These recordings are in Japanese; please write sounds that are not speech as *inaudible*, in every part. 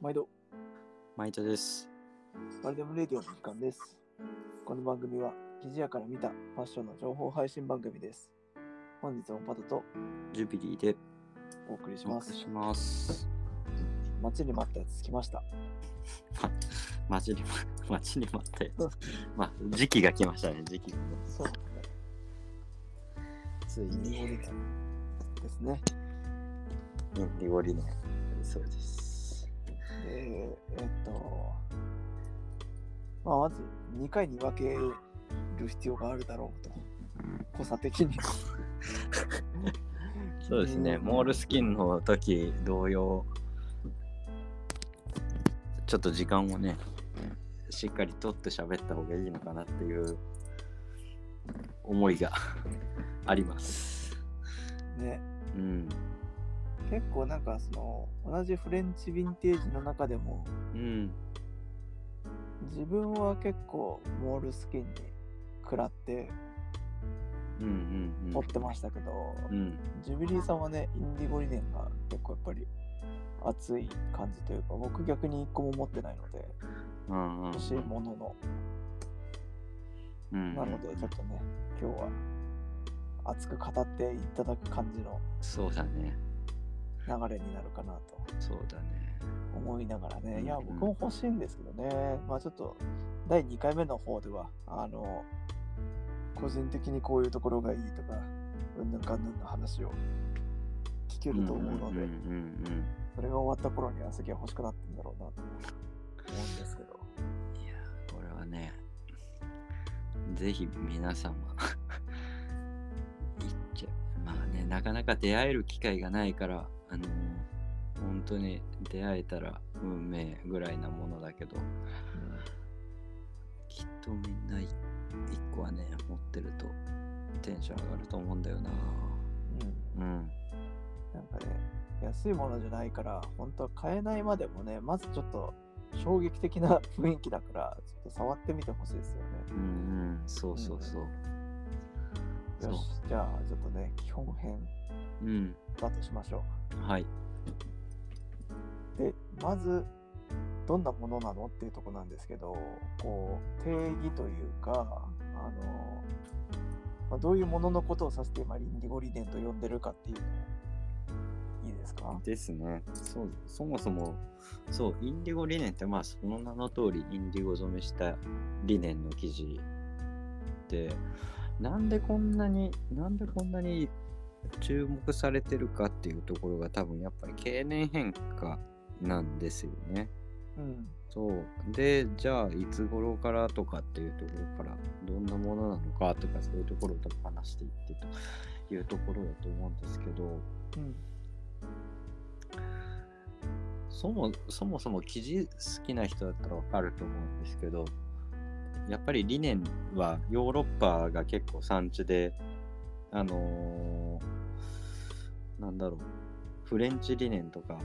毎度、マイトです。バルデムレディオの時間です。この番組は、生地屋から見たファッションの情報配信番組です。本日もパトとジュビリーでお送りします。します。待ちに待ったやつ来ました。待ちに、待ちに待ったやつ。まあ、時期が来ましたね、時期がね。そう。ついに、ですね。インディゴリね。そうです。で、えっと、まあ、まず2回に分ける必要があるだろうと。濃さ的に。*laughs* そうですね、うんモールスキンの時同様、ちょっと時間をね、しっかりとって喋った方がいいのかなっていう思いがあります。ね。うん。結構なんかその同じフレンチヴィンテージの中でもうん。自分は結構モールスキンに食らってうんうんうん。持ってましたけど、うん。ジュビリーさんはねインディゴリネンが結構やっぱり熱い感じというか僕逆に1個も持ってないのでうんうん。欲しいもののうんなのでちょっとね今日は熱く語っていただく感じのそうだね。流れになるかなとそうだね。思いながらね、いや、うん僕も欲しいんですけどね、まあちょっと、第2回目の方では、あの、個人的にこういうところがいいとか、うんぬんかんぬんの話を聞けると思うので、それが終わった頃には次は欲しくなってるんだろうなと思うんですけど、うん。いや、これはね、ぜひ皆様、*laughs* 言っちゃう。まあね、なかなか出会える機会がないから、あの本当に出会えたら運命ぐらいなものだけど、きっとみんな一個はね、持ってるとテンション上がると思うんだよな。うん、うん。なんかね、安いものじゃないから、本当は買えないまでもね、まずちょっと衝撃的な雰囲気だから、ちょっと触ってみてほしいですよね。うんうん、そうそうそう。そうよし、じゃあちょっとね、基本編うん。だとしましょはい。う。で、まず、どんなものなのっていうとこなんですけど、こう、定義というか、あの、まあ、どういうもののことを指して今、インディゴリネンと呼んでるかっていうのいいですか？ですね。そう、そもそも、そう、インディゴリネンって、まあ、その名の通り、インディゴ染めしたリネンの生地で、なんでこんなに、なんでこんなに注目されてるかっていうところが多分やっぱり経年変化なんですよね。うん。そう。で、じゃあ、いつ頃からとかっていうところから、どんなものなのかとか、そういうところを多分話していってというところだと思うんですけど、うん。そもそもそも生地好きな人だったらわかると思うんですけど、やっぱりリネンはヨーロッパが結構産地で、あのーなんだろう、フレンチリネンとか、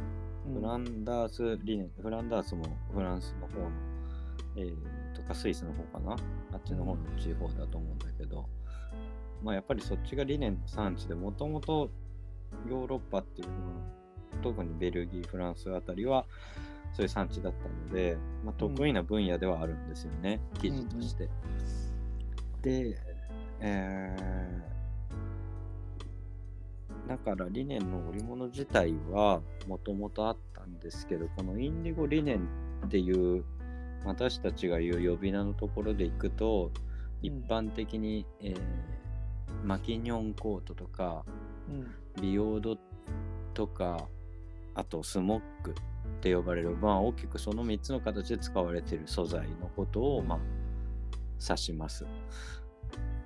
フランダースリネン、フランダースもフランスの方の、えーとかスイスの方かな、あっちの方の地方だと思うんだけど、まあやっぱりそっちがリネンの産地で、もともとヨーロッパっていうのは、特にベルギー、フランスあたりはそういう産地だったので、まあ、得意な分野ではあるんですよね、生地として。で、えーだからリネンの織物自体はもともとあったんですけど、このインディゴリネンっていう私たちが言う呼び名のところでいくと、一般的に、えーマキニョンコートとか、うん。ビオードとか、あとスモックって呼ばれる、まあ大きくその3つの形で使われている素材のことを、まあ、指します。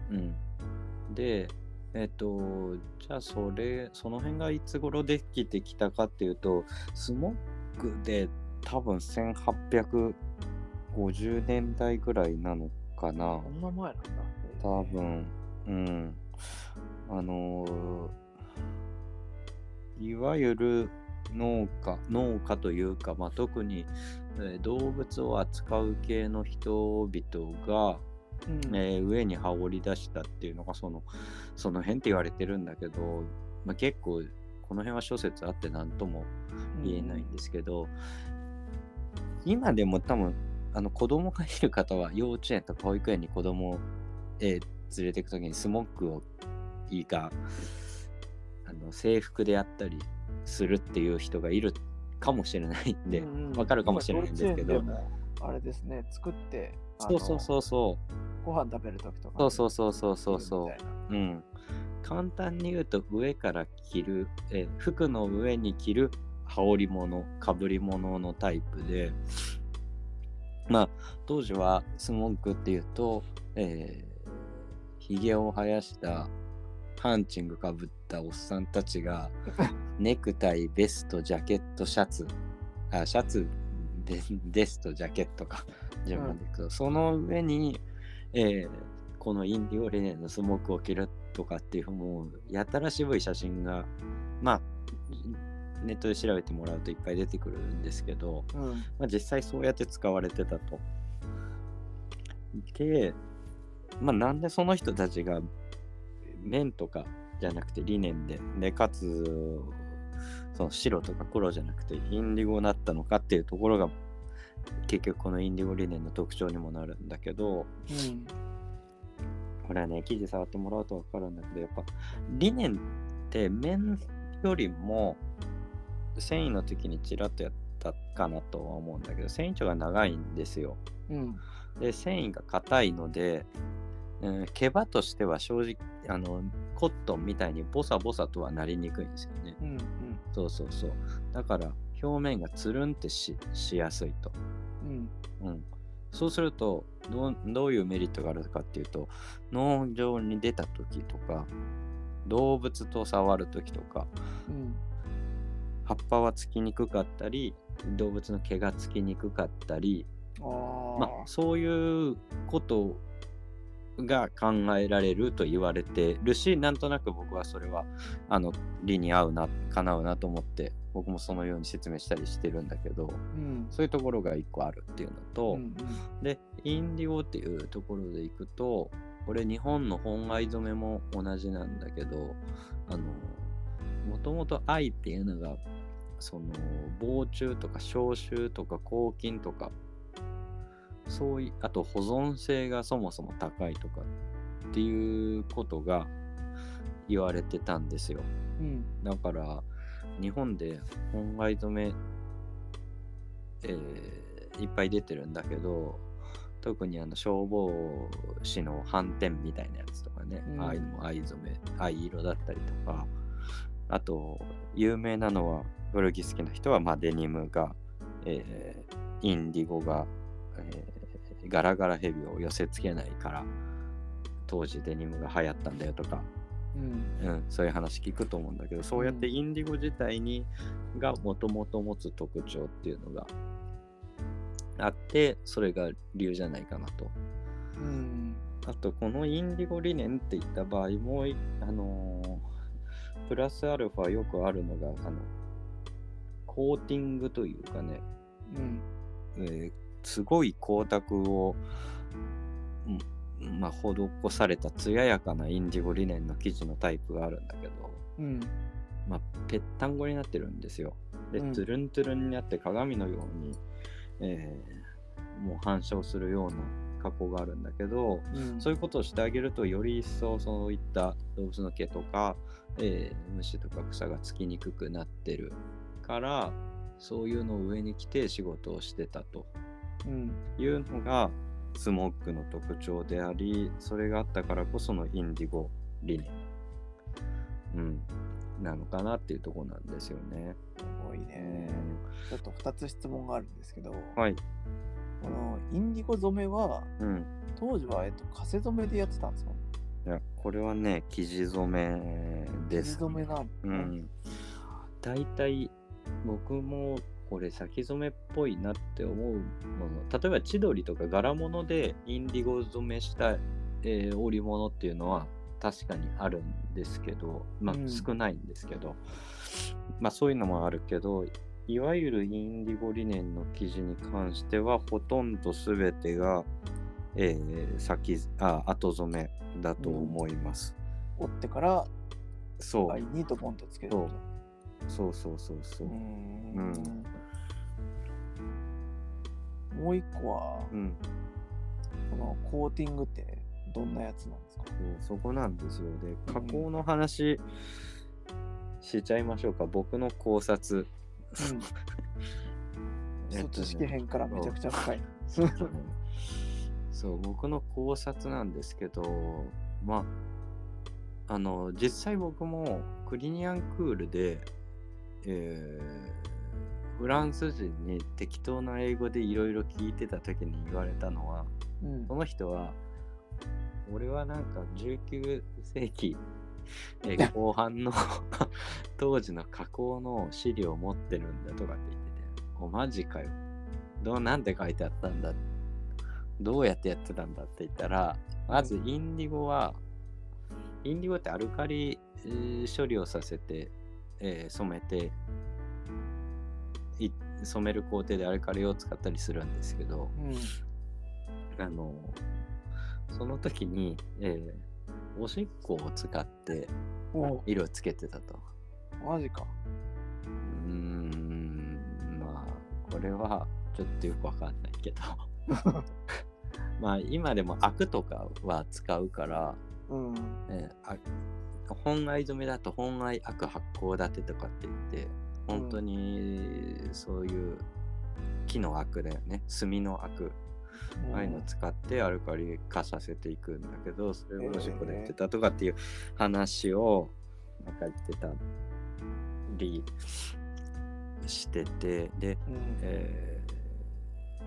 うん。で、えっ、と、じゃあそれ、その辺がいつ頃できてきたかっていうと、スモックで多分1850年代ぐらいなのかな。こんな前なんだ。多分、うん。あのーいわゆる農家、農家というか、まあ、特に、えー動物を扱う系の人々が、うん。えー上に羽織り出したっていうのがそのその辺って言われてるんだけど、まあ、結構この辺は諸説あって何とも言えないんですけど、今でも多分あの子供がいる方は幼稚園とか保育園に子供を、えー連れていくときにスモックをいいかあの制服であったりするっていう人がいるかもしれないんで、うんうん。わかるかもしれないんですけど。あれですね、作って、そうそうそうそう。ご飯食べるときとかそうそうそうそうそうそう。うん、簡単に言うと上から着る、えー服の上に着る羽織物かぶり物のタイプでまあ当時はスモークっていうと、えー、ひげを生やしたパンチングかぶったおっさんたちが *laughs* ネクタイベストジャケットシャツ。あシャツベベストジャケットか順番でいくと、その上に、えーこのインディオリネンのスモークを着るとかっていうもうやたら渋い写真がまあネットで調べてもらうといっぱい出てくるんですけど、うん。まあ、実際そうやって使われてたと。で、まあ、なんでその人たちが綿とかじゃなくてリネンで、で、かつ、その白とか黒じゃなくてインディゴになったのかっていうところが結局このインディゴリネンの特徴にもなるんだけど、うんこれはね、生地触ってもらうとわかるんだけど、やっぱリネンって綿よりも繊維の時にちらっとやったかなとは思うんだけど、繊維長が長いんですよ。うんで、繊維が硬いので、うん毛羽としては正直、あの、コットンみたいにボサボサとはなりにくいんですよね。うんそうそうそう。だから、表面がつるんってししやすいと。うんうん。そうするとどう、どういうメリットがあるかっていうと、農場に出た時とか、動物と触る時とか、うん葉っぱはつきにくかったり、動物の毛がつきにくかったり、まあ、そういうことが考えられると言われてるし、なんとなく僕はそれはあの理に合うな、かなうなと思って、僕もそのように説明したりしてるんだけど、うん。そういうところが一個あるっていうのと、うんで、インディゴっていうところでいくと、これ日本の本藍染めも同じなんだけど、あの、もともと藍っていうのが、その、防虫とか消臭とか抗菌とか、そういう、あと保存性がそもそも高いとかっていうことが言われてたんですよ。うんだから、日本で本藍染め、えーいっぱい出てるんだけど、特にあの消防士の斑点みたいなやつとかね、うんああいうのも藍染め、藍色だったりとか、あと、有名なのは、古着好きな人は、まあ、デニムが、えーインディゴが、えーガラガラヘビを寄せつけないから、当時デニムが流行ったんだよとか、うん。うん、そういう話聞くと思うんだけど、そうやってうん。インディゴ自体にがもともと持つ特徴っていうのがあって、それが理由じゃないかなと。うん。あと、このインディゴ理念っていった場合、もうい、あのープラスアルファよくあるのが、あの、コーティングというかね、うん。えーすごい光沢を、うんまあ、施された艶やかなインディゴリネンの生地のタイプがあるんだけど、うん。まあ、ぺったんこになってるんですよ。で、うん。トゥルントゥルンになって鏡のように、えーもう反射をするような加工があるんだけど、うん。そういうことをしてあげると、より一層そういった動物の毛とか、えー虫とか草がつきにくくなってるから、そういうのを上に着て仕事をしてたとうんいうのがスモックの特徴であり、それがあったからこそのインディゴ理念、うん、なのかなっていうところなんですよね。すごいねちょっと2つ質問があるんですけど、はい。このインディゴ染めはうん。当時は、えっと、汗染めでやってたんですか？いや、これはね、生地染めです、生地染めなの、うん。大体、僕もこれ先染めっぽいなって思うもの。例えば千鳥とか柄物でインディゴ染めした、えー織物っていうのは確かにあるんですけど、まあうん少ないんですけど、まあそういうのもあるけど、いわゆるインディゴリネンの生地に関してはほとんど全てが、えー先あ後染めだと思います。折ってからそう、藍にドボンとつけると。そうそうそうそう。うーんうんもう一個は、うん。このコーティングってどんなやつなんですか？そこなんですよ。で、加工の話しちゃいましょうか。僕の考察。うん。*laughs* えっからめちゃくちゃ深い。*laughs* そう、僕の考察なんですけど、まあ、あの、実際僕もクリニアンクールで、えーフランス人に適当な英語でいろいろ聞いてた時に言われたのは、うん。その人は、俺はなんか19世紀、えー後半の *laughs* 当時の加工の資料を持ってるんだとかって言ってて、おマジかよ。どうなんて書いてあったんだ。どうやってやってたんだって言ったら、まずインディゴは、インディゴってアルカリ、えー処理をさせて、えー染めてい染める工程でアルカリを使ったりするんですけど、うん。あの、その時に、えーおしっこを使ってお色をつけてたと。マジか。うーん、まあ、これはちょっとよくわかんないけど。*laughs* まあ、今でもアクとかは使うから、うん。えーあ本藍染めだと本藍アク発酵立てとかって言って、本当にそういう木のアクだよね。炭のアク。ああいうのを使ってアルカリ化させていくんだけど、それをおしっこでやってたとかっていう話をなんか言ってたりしてて、で、うん。えー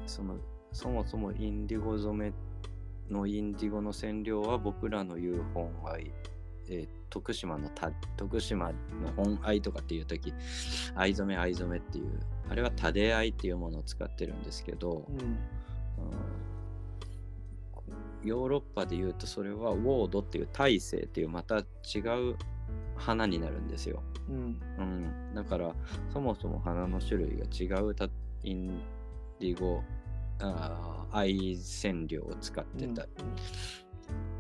そのそもそもインディゴ染めのインディゴの染料は僕らの言う本藍、えー徳島のた徳島の本藍とかっていう時藍染め藍染めっていうあれはタデ藍っていうものを使ってるんですけど、うん。うんヨーロッパで言うとそれはウォードっていう大西っていうまた違う花になるんですよ。うん。うん、だからそもそも花の種類が違うたインディゴあ染料を使ってた、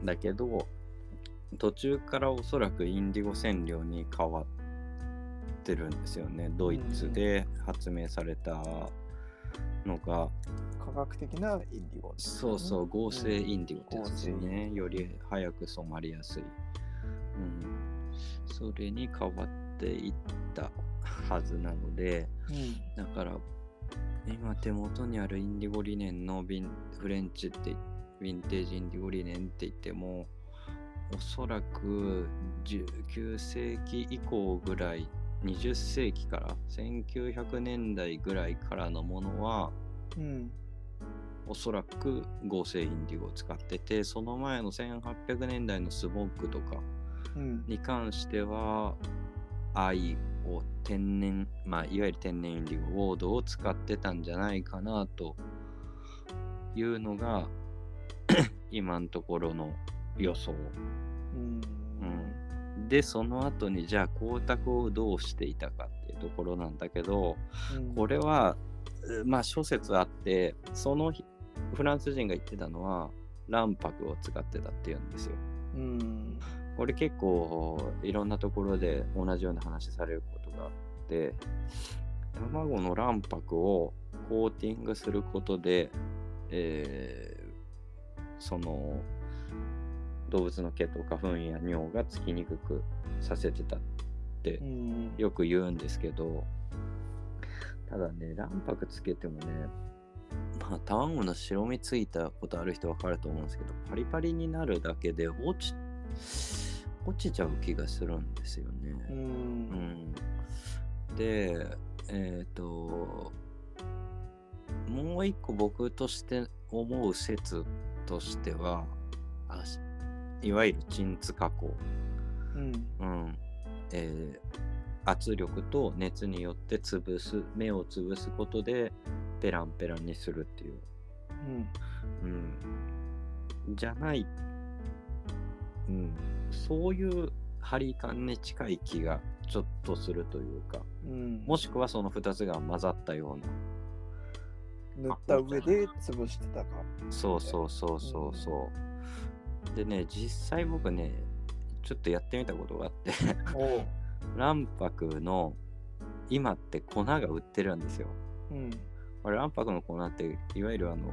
だけど途中からおそらくインディゴ染料に変わってるんですよね。ドイツで発明されたのが、科学的なインディゴね、そうそう合成インディゴってやつですね、より早く染まりやすい、うん、それに変わっていったはずなのでうん。だから今手元にあるインディゴリネンのヴィンフレンチってヴィンテージインディゴリネンって言ってもおそらく19世紀以降ぐらい20世紀から1900年代ぐらいからのものはうん。おそらく合成インディゴを使っててその前の1800年代のスモッグとかうん。に関しては藍を天然まあいわゆる天然インディゴウォードを使ってたんじゃないかなというのが *laughs* 今のところの予想、うん。うん、でその後にじゃあ光沢をどうしていたかっていうところなんだけどうん。これはうまあ諸説あってその日フランス人が言ってたのは卵白を使ってたっていうんですようん。これ結構いろんなところで同じような話されることがあって卵の卵白をコーティングすることで、えーその動物の毛と花粉や尿がつきにくくさせてたってうん。よく言うんですけどただね卵白つけてもねまあ卵の白身ついたことある人わかると思うんですけどパリパリになるだけで落ち落ちちゃう気がするんですよね。う。うんん、でえっ、ともう一個僕として思う説としてはあしいわゆる鎮痛加工。うん。うんえー圧力と熱によって潰す目を潰すことでペランペランにするっていう、うん。うん、じゃない、うん、そういう張り感に近い気がちょっとするというかうん。もしくはその2つが混ざったような塗った上で潰してたか。そうそうそうそうそうでね実際僕ねちょっとやってみたことがあって。卵白の今って粉が売ってるんですよ。うん。あれ、卵白の粉って、いわゆるあの、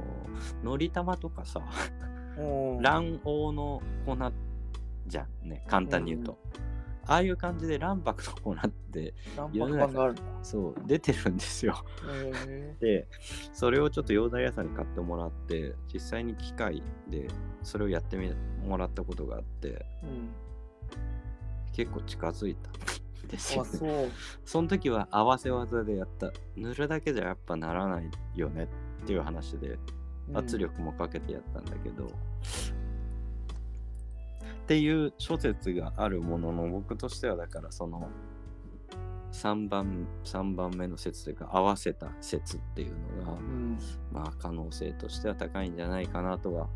のり玉とかさ、うん卵黄の粉じゃんね、簡単に言うと。ああいう感じで卵白の粉って、卵白版があるんだ。そう、出てるんですよ。へで、それをちょっと洋大屋さんに買ってもらって、実際に機械でそれをやってみもらったことがあって、えうん。結構近づいたんですよ、あ、ね。そう。*laughs* その時は合わせ技でやった。塗るだけじゃやっぱならないよねっていう話で、圧力もかけてやったんだけど、っていう諸説があるものの僕としてはだからその3番 ,3 番目の説というか合わせた説っていうのが、うん。まあ可能性としては高いんじゃないかなとは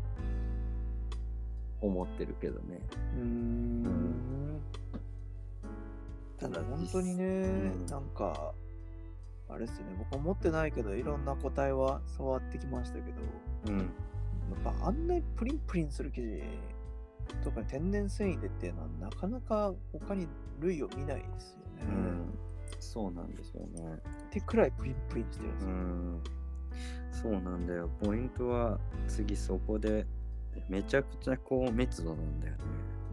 思ってるけどね。うーん。ただ本当にね、うんなんか、あれですよね、僕は持ってないけど、いろんな個体は触ってきましたけど、うん。やっぱあんなにプリンプリンする生地とか天然繊維でっていうのはなかなか他に類を見ないですよね。うん。そうなんですよね。ってくらいプリンプリンしてるんですうよ。ん。そうなんだよ。ポイントは次そこでめちゃくちゃ高密度なんだよね。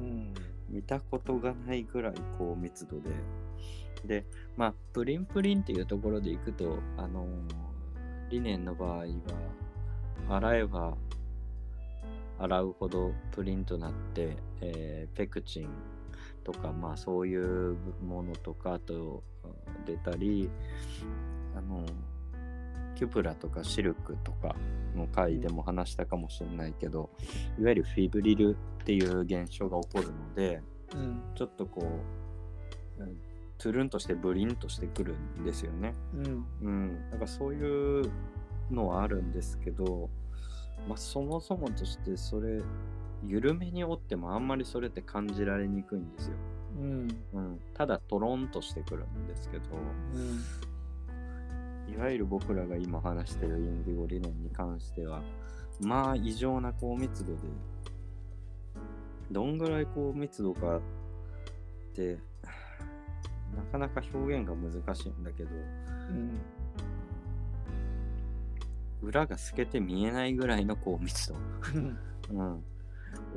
うん。見たことがないぐらい高密度で。で、まあ、プリンプリンっていうところでいくと、あのーリネンの場合は、洗えば洗うほどプリンとなって、えーペクチンとか、まあそういうものとかあとうん出たり、あのキュプラとかシルクとかの回でも話したかもしれないけど、いわゆるフィブリルっていう現象が起こるので、うん。ちょっとこう、うんトゥルンとしてブリンとしてくるんですよね。うん。うん。なんかそういうのはあるんですけど、まあそもそもとしてそれ、緩めに折ってもあんまりそれって感じられにくいんですよ。うん。うん。ただトロンとしてくるんですけど、うん。いわゆる僕らが今話してるインディゴ理念に関しては、まあ異常な高密度で、どんぐらい高密度かって、なかなか表現が難しいんだけど、うん。裏が透けて見えないぐらいの高密度。うん。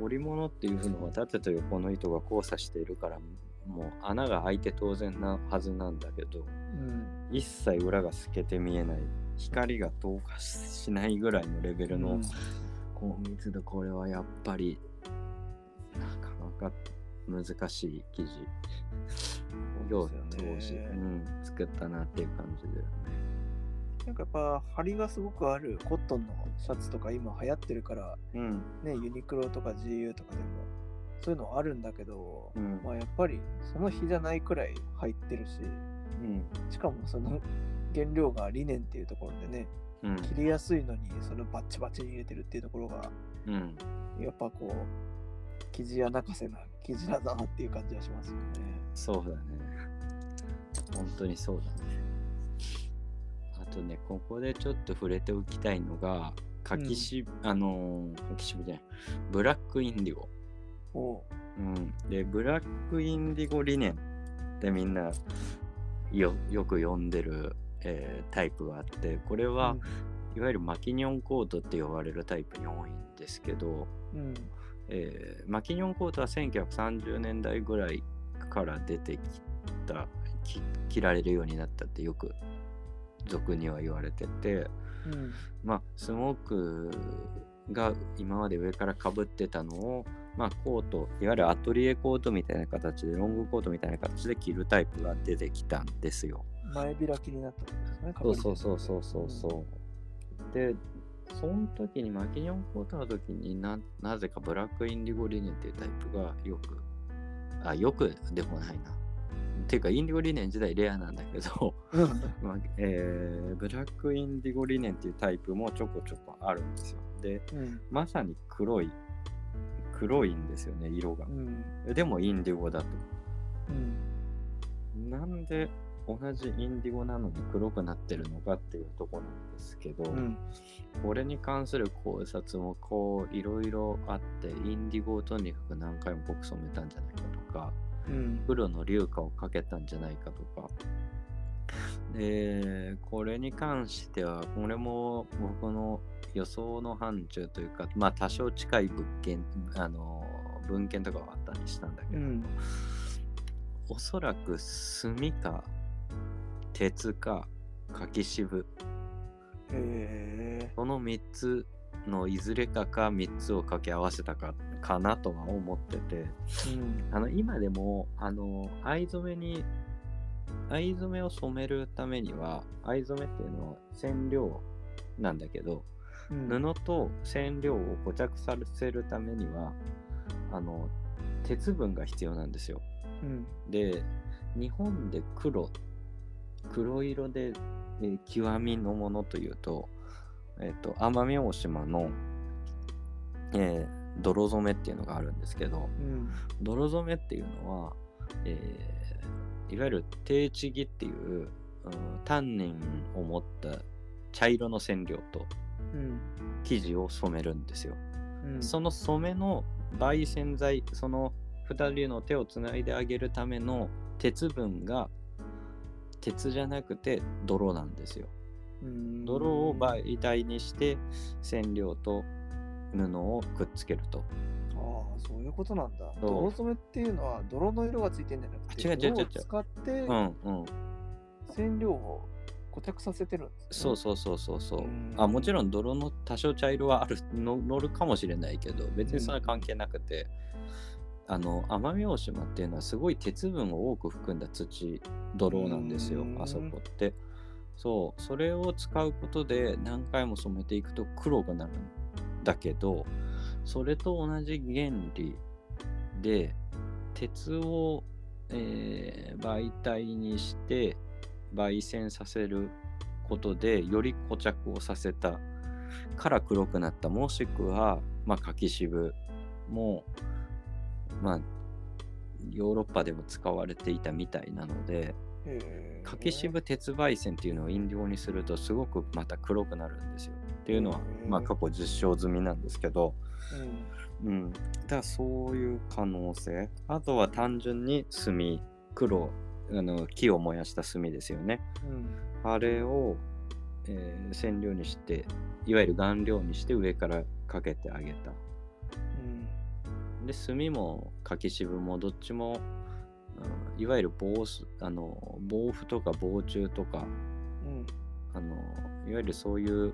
織物っていうのは縦と横の糸が交差しているから、もう穴が開いて当然なはずなんだけど、うん。一切裏が透けて見えない光が透過しないぐらいのレベルの高密度これはやっぱりなかなか難しい生地を当時、うん、作ったなっていう感じだよねなんかやっぱ張りがすごくある。コットンのシャツとか今流行ってるから。うん。ねユニクロとか GU とかでも。そういうのあるんだけど、うん。まあやっぱりその日じゃないくらい入ってるし。うん。しかもその原料がリネンっていうところでね。うん。切りやすいのにそのバッチバチに入れてるっていうところがうん。やっぱこう生地屋泣かせな生地だなっていう感じはしますよね。そうだね。本当にそうだね。あとねここでちょっと触れておきたいのが柿し、あのー柿渋じゃない。ブラックインディゴ。お。ううん、でブラックインディゴ理念ってみんなよよく読んでる、えータイプがあってこれは、いわゆるマキニョンコートって呼ばれるタイプに多いんですけど、うん。えーマキニョンコートは1930年代ぐらいから出てきたき着られるようになったってよく俗には言われててうんまあスモークが今まで上からかぶってたのをまあコートいわゆるアトリエコートみたいな形でロングコートみたいな形で着るタイプが出てきたんですよ。前開きになったんですね。そうそうそうそうそうそう。で、その時にマキニョンコートの時にななぜかブラックインディゴリネンっていうタイプがよく、あ、よくでもないな。っていうか、インディゴリネン自体レアなんだけど、うん。まあえーブラックインディゴリネンっていうタイプもちょこちょこあるんですよ。で、うん。まさに黒い、黒いんですよね、色がう。ん。でもインディゴだと。うん。なんで同じインディゴなのに黒くなってるのかっていうとこなんですけど、うん。これに関する考察もこういろいろあってインディゴをとにかく何回も濃く染めたんじゃないかとかうん。黒の硫化をかけたんじゃないかとか。で、これに関しては、これも僕の予想の範疇というか、まあ多少近い物件、あの、文献とかはあったりしたんだけど、うん。おそらく炭か鉄か柿渋。へえこの3つのいずれかか3つを掛け合わせたかかなとは思っててうん。あの今でもあの藍染めに藍染めを染めるためには藍染めっていうのは染料なんだけどうん。布と染料を固着させるためにはあの鉄分が必要なんですよ。うん。で日本で黒黒色で、えー極みのものというと,、えー、と奄美大島の、えー泥染めっていうのがあるんですけどうん泥染めっていうのは、えーいわゆる低地木っていう、うん、タンニンを持った茶色の染料とうん生地を染めるんですよ。うんその染めの焙煎剤その2人の手をつないであげるための鉄分が鉄じゃなくて泥なんですよ。うん泥を媒体にして染料と布をくっつけると。ああそういうことなんだ泥染めっていうのは泥の色がついてんじゃなくて違う違う違う使ってうんうん。染料を固着させてるんですねそうそうそうそうそううん。あもちろん泥の多少茶色はあるの乗るかもしれないけど別にそれは関係なくて、あの奄美大島っていうのはすごい鉄分を多く含んだ土泥なんですようんあそこって。そうそれを使うことで何回も染めていくと黒くなるんだけどそれと同じ原理で鉄を、えー媒体にして焙煎させることでより固着をさせたから黒くなったもしくは、まあ、柿渋も、まあ、ヨーロッパでも使われていたみたいなので柿渋鉄焙煎っていうのを飲料にするとすごくまた黒くなるんですよ。っていうのは、まあ、過去実証済みなんですけど、うん。うん、だからそういう可能性。あとは単純に炭黒あの木を燃やした炭ですよね。うん。あれを、えー染料にしていわゆる顔料にして上からかけてあげた。うん。で炭も柿渋もどっちも、うんいわゆる防水あの防腐とか防虫とかうん。あのいわゆるそういう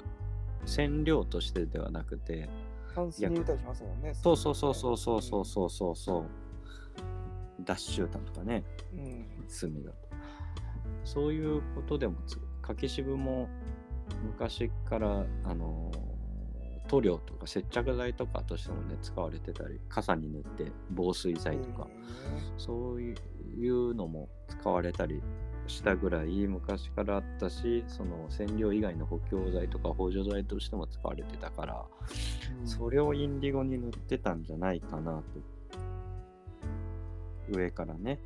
染料としてではなくてタンスに。入れたりしますもんねそうそうそうそうそうそうそうそうそう。ダッシュタンとかねうん。炭だと。そういうことでもつ柿渋も昔からあの塗料とか接着剤とかとしてもね使われてたり傘に塗って防水剤とか、そういうのも使われたりしたぐらい昔からあったしその染料以外の補強剤とか補助剤としても使われてたから、うん。それをインディゴに塗ってたんじゃないかなと上からね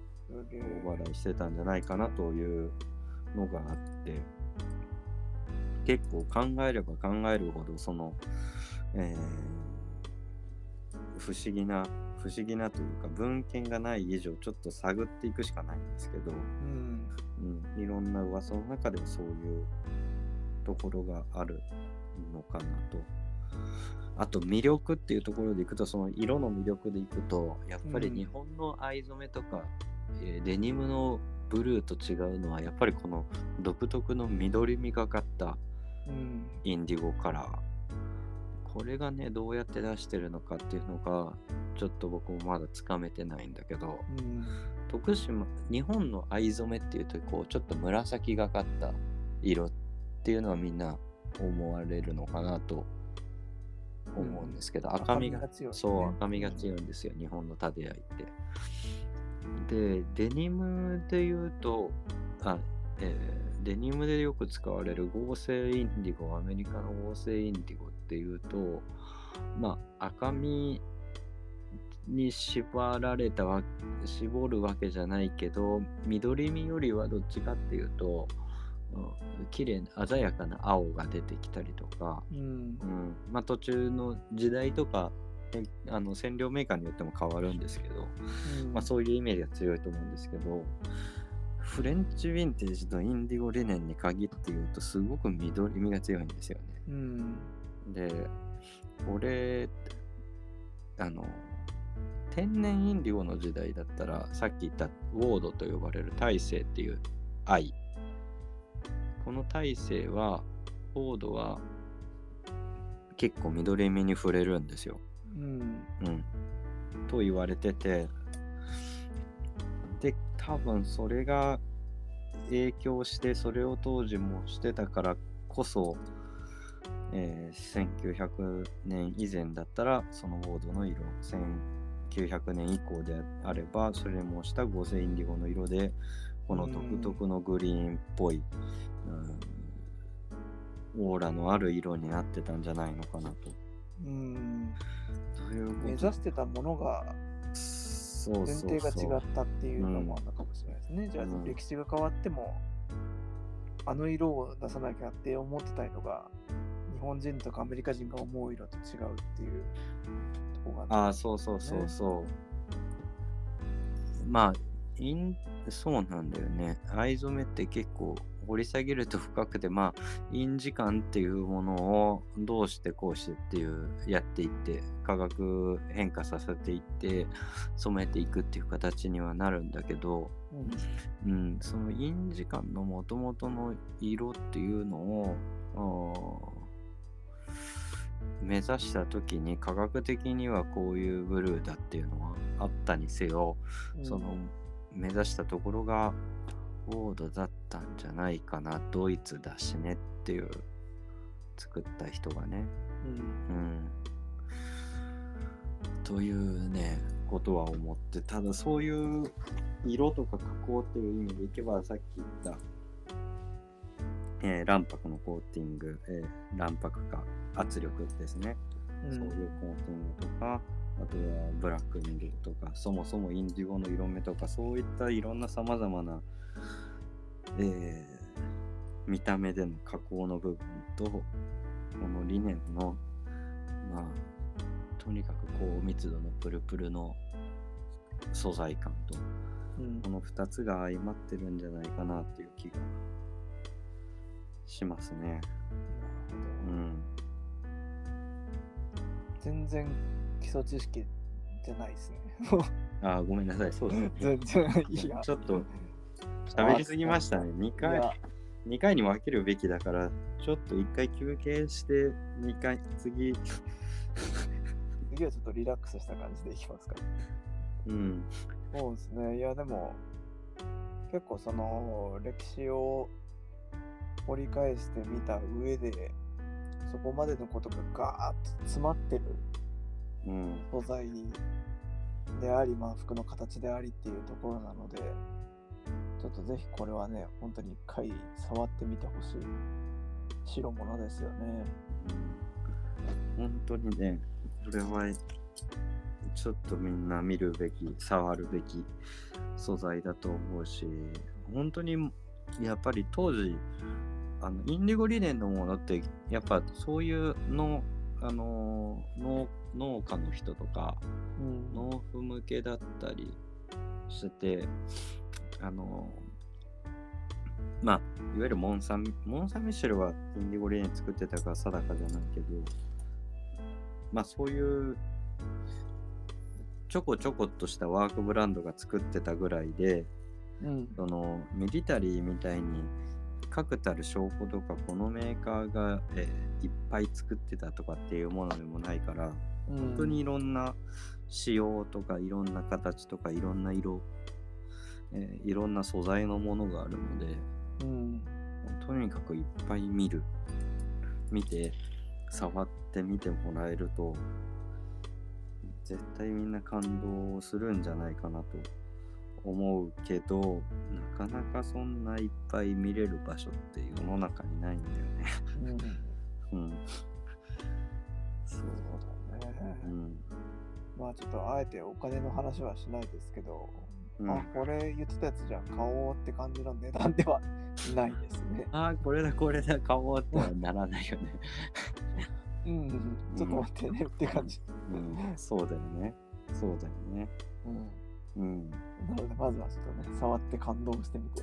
大笑いしてたんじゃないかなというのがあって結構考えれば考えるほどその、えー不思議な不思議なというか文献がない以上ちょっと探っていくしかないんですけど、うんうん、いろんな噂の中でもそういうところがあるのかなと。あと魅力っていうところでいくとその色の魅力でいくとやっぱりうん日本の藍染めとか、えーデニムのブルーと違うのはやっぱりこの独特の緑みがかったうん。インディゴカラーこれがねどうやって出してるのかっていうのがちょっと僕もまだつかめてないんだけどうん。徳島日本の藍染めっていうとこうちょっと紫がかった色っていうのはみんな思われるのかなと思うんですけど、赤みが赤みが強いね。そう赤みが強いんですよ、日本の建て合いって。でデニムで言うとあ、えーデニムでよく使われる合成インディゴアメリカの合成インディゴっていうとまあ赤みに縛られたわ絞るわけじゃないけど緑みよりはどっちかっていうと、うん、綺麗な鮮やかな青が出てきたりとか、うん。うんまあ、途中の時代とかえあの染料メーカーによっても変わるんですけど、うん。まあ、そういうイメージが強いと思うんですけどフレンチヴィンテージとインディゴリネンに限って言うとすごく緑みが強いんですよね。うん。で、俺、あの、天然インディゴの時代だったら、さっき言ったウォードと呼ばれる大西っていう愛。この大西は、ウォードは結構緑みに触れるんですよ。うん。うん。と言われてて、で、多分それが影響して、それを当時もしてたからこそ、えー1900年以前だったら、そのボードの色、1900年以降であれば、それもしたゴゼインディゴの色で、この独特のグリーンっぽい、うん、オーラのある色になってたんじゃないのかなと。うん。目指してたものが前提が違ったっていうのもあるのかもしれないですね。じゃあうん歴史が変わっても、あの色を出さなきゃって思ってた色が、日本人とかアメリカ人が思う色と違うっていうとこがああ、そうそうそうそう。まあ、インそうなんだよね。藍染めって結構掘り下げると深くて、まあ、印時間っていうものをどうしてこうしてっていうやっていって、化学変化させていって、染めていくっていう形にはなるんだけど、うん。うん、その印時間のもともとの色っていうのを目指した時に科学的にはこういうブルーだっていうのはあったにせよ、その目指したところがウォードだったんじゃないかなドイツだしねっていう作った人がね。うんうんというね、ことは思って、ただそういう色とか加工っていう意味でいけば、さっき言った、えー卵白のコーティング、えー卵白化、圧力ですね。うんそういうコーティングとか、あとはブラックニングとか、そもそもインディゴの色目とか、そういったいろんなさまざまな、えー見た目での加工の部分と、このリネンの、まあ、とにかく高密度のプルプルの素材感と、うんこの2つが相まってるんじゃないかなっていう気がしますね。うん。全然基礎知識じゃないですね。あー、ごめんなさい。そうですね。全然いや。ちょっと喋りすぎましたね。2い回や、二回に分けるべきだから、ちょっと1回休憩して、2回、次、次はちょっとリラックスした感じでいきますか。うん。そうですね。いや、でも、結構その歴史を掘り返してみた上で、そこまでのことがガーッと詰まってるうん。素材であり、まあ、服の形でありっていうところなので、ちょっとぜひこれはね、本当に一回触ってみてほしい代物ですよね。本当にね、これはちょっとみんな見るべき、触るべき素材だと思うし、本当にやっぱり当時、あのインディゴリネンのものって、やっぱそういうのあの農農家の人とか、うん。農夫向けだったりしてて、あのまあ、いわゆるモンサン、モンサンミッシェルはインディゴリネン作ってたから定かじゃないけど、まあそういうちょこちょこっとしたワークブランドが作ってたぐらいで、うん。そのミリタリーみたいに確たる証拠とかこのメーカーが、えーいっぱい作ってたとかっていうものでもないから、本本当にいろんな仕様とかいろんな形とかいろんな色、えーいろんな素材のものがあるのでうん。とにかくいっぱい見る。見て触ってみてもらえると絶対みんな感動するんじゃないかなと思うけどなかなかそんないっぱい見れる場所って世の中にないんだよね。うん。うん。そう。だね。うんまあちょっとあえてお金の話はしないですけど、うんあ、これ言ってたやつじゃん、買おうって感じの値段ではないですね。*laughs* ああ、これだ、これだ、買おうってはならないよね。うん、ちょっと待ってねって感じ。うん、そうだよね。そうだよね。うん。うん。なので、まずはちょっとね、触って感動してみて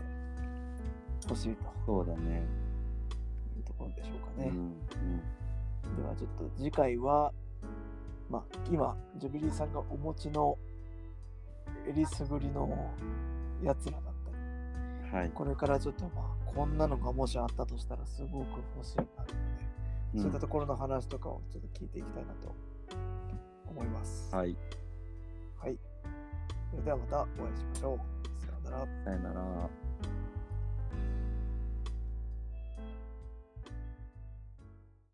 ほしいとそうだね。いうところでしょうかね。うん。うん。ではちょっと次回は、まあ、今、ジュビリーさんがお持ちのえりすぐりのやつらだったり、はい。これからちょっとまあ、こんなのがもしあったとしたらすごく欲しいなので、そういったところの話とかをちょっと聞いていきたいなと思います。はい。はい。それではまたお会いしましょう。さようなら。さよなら。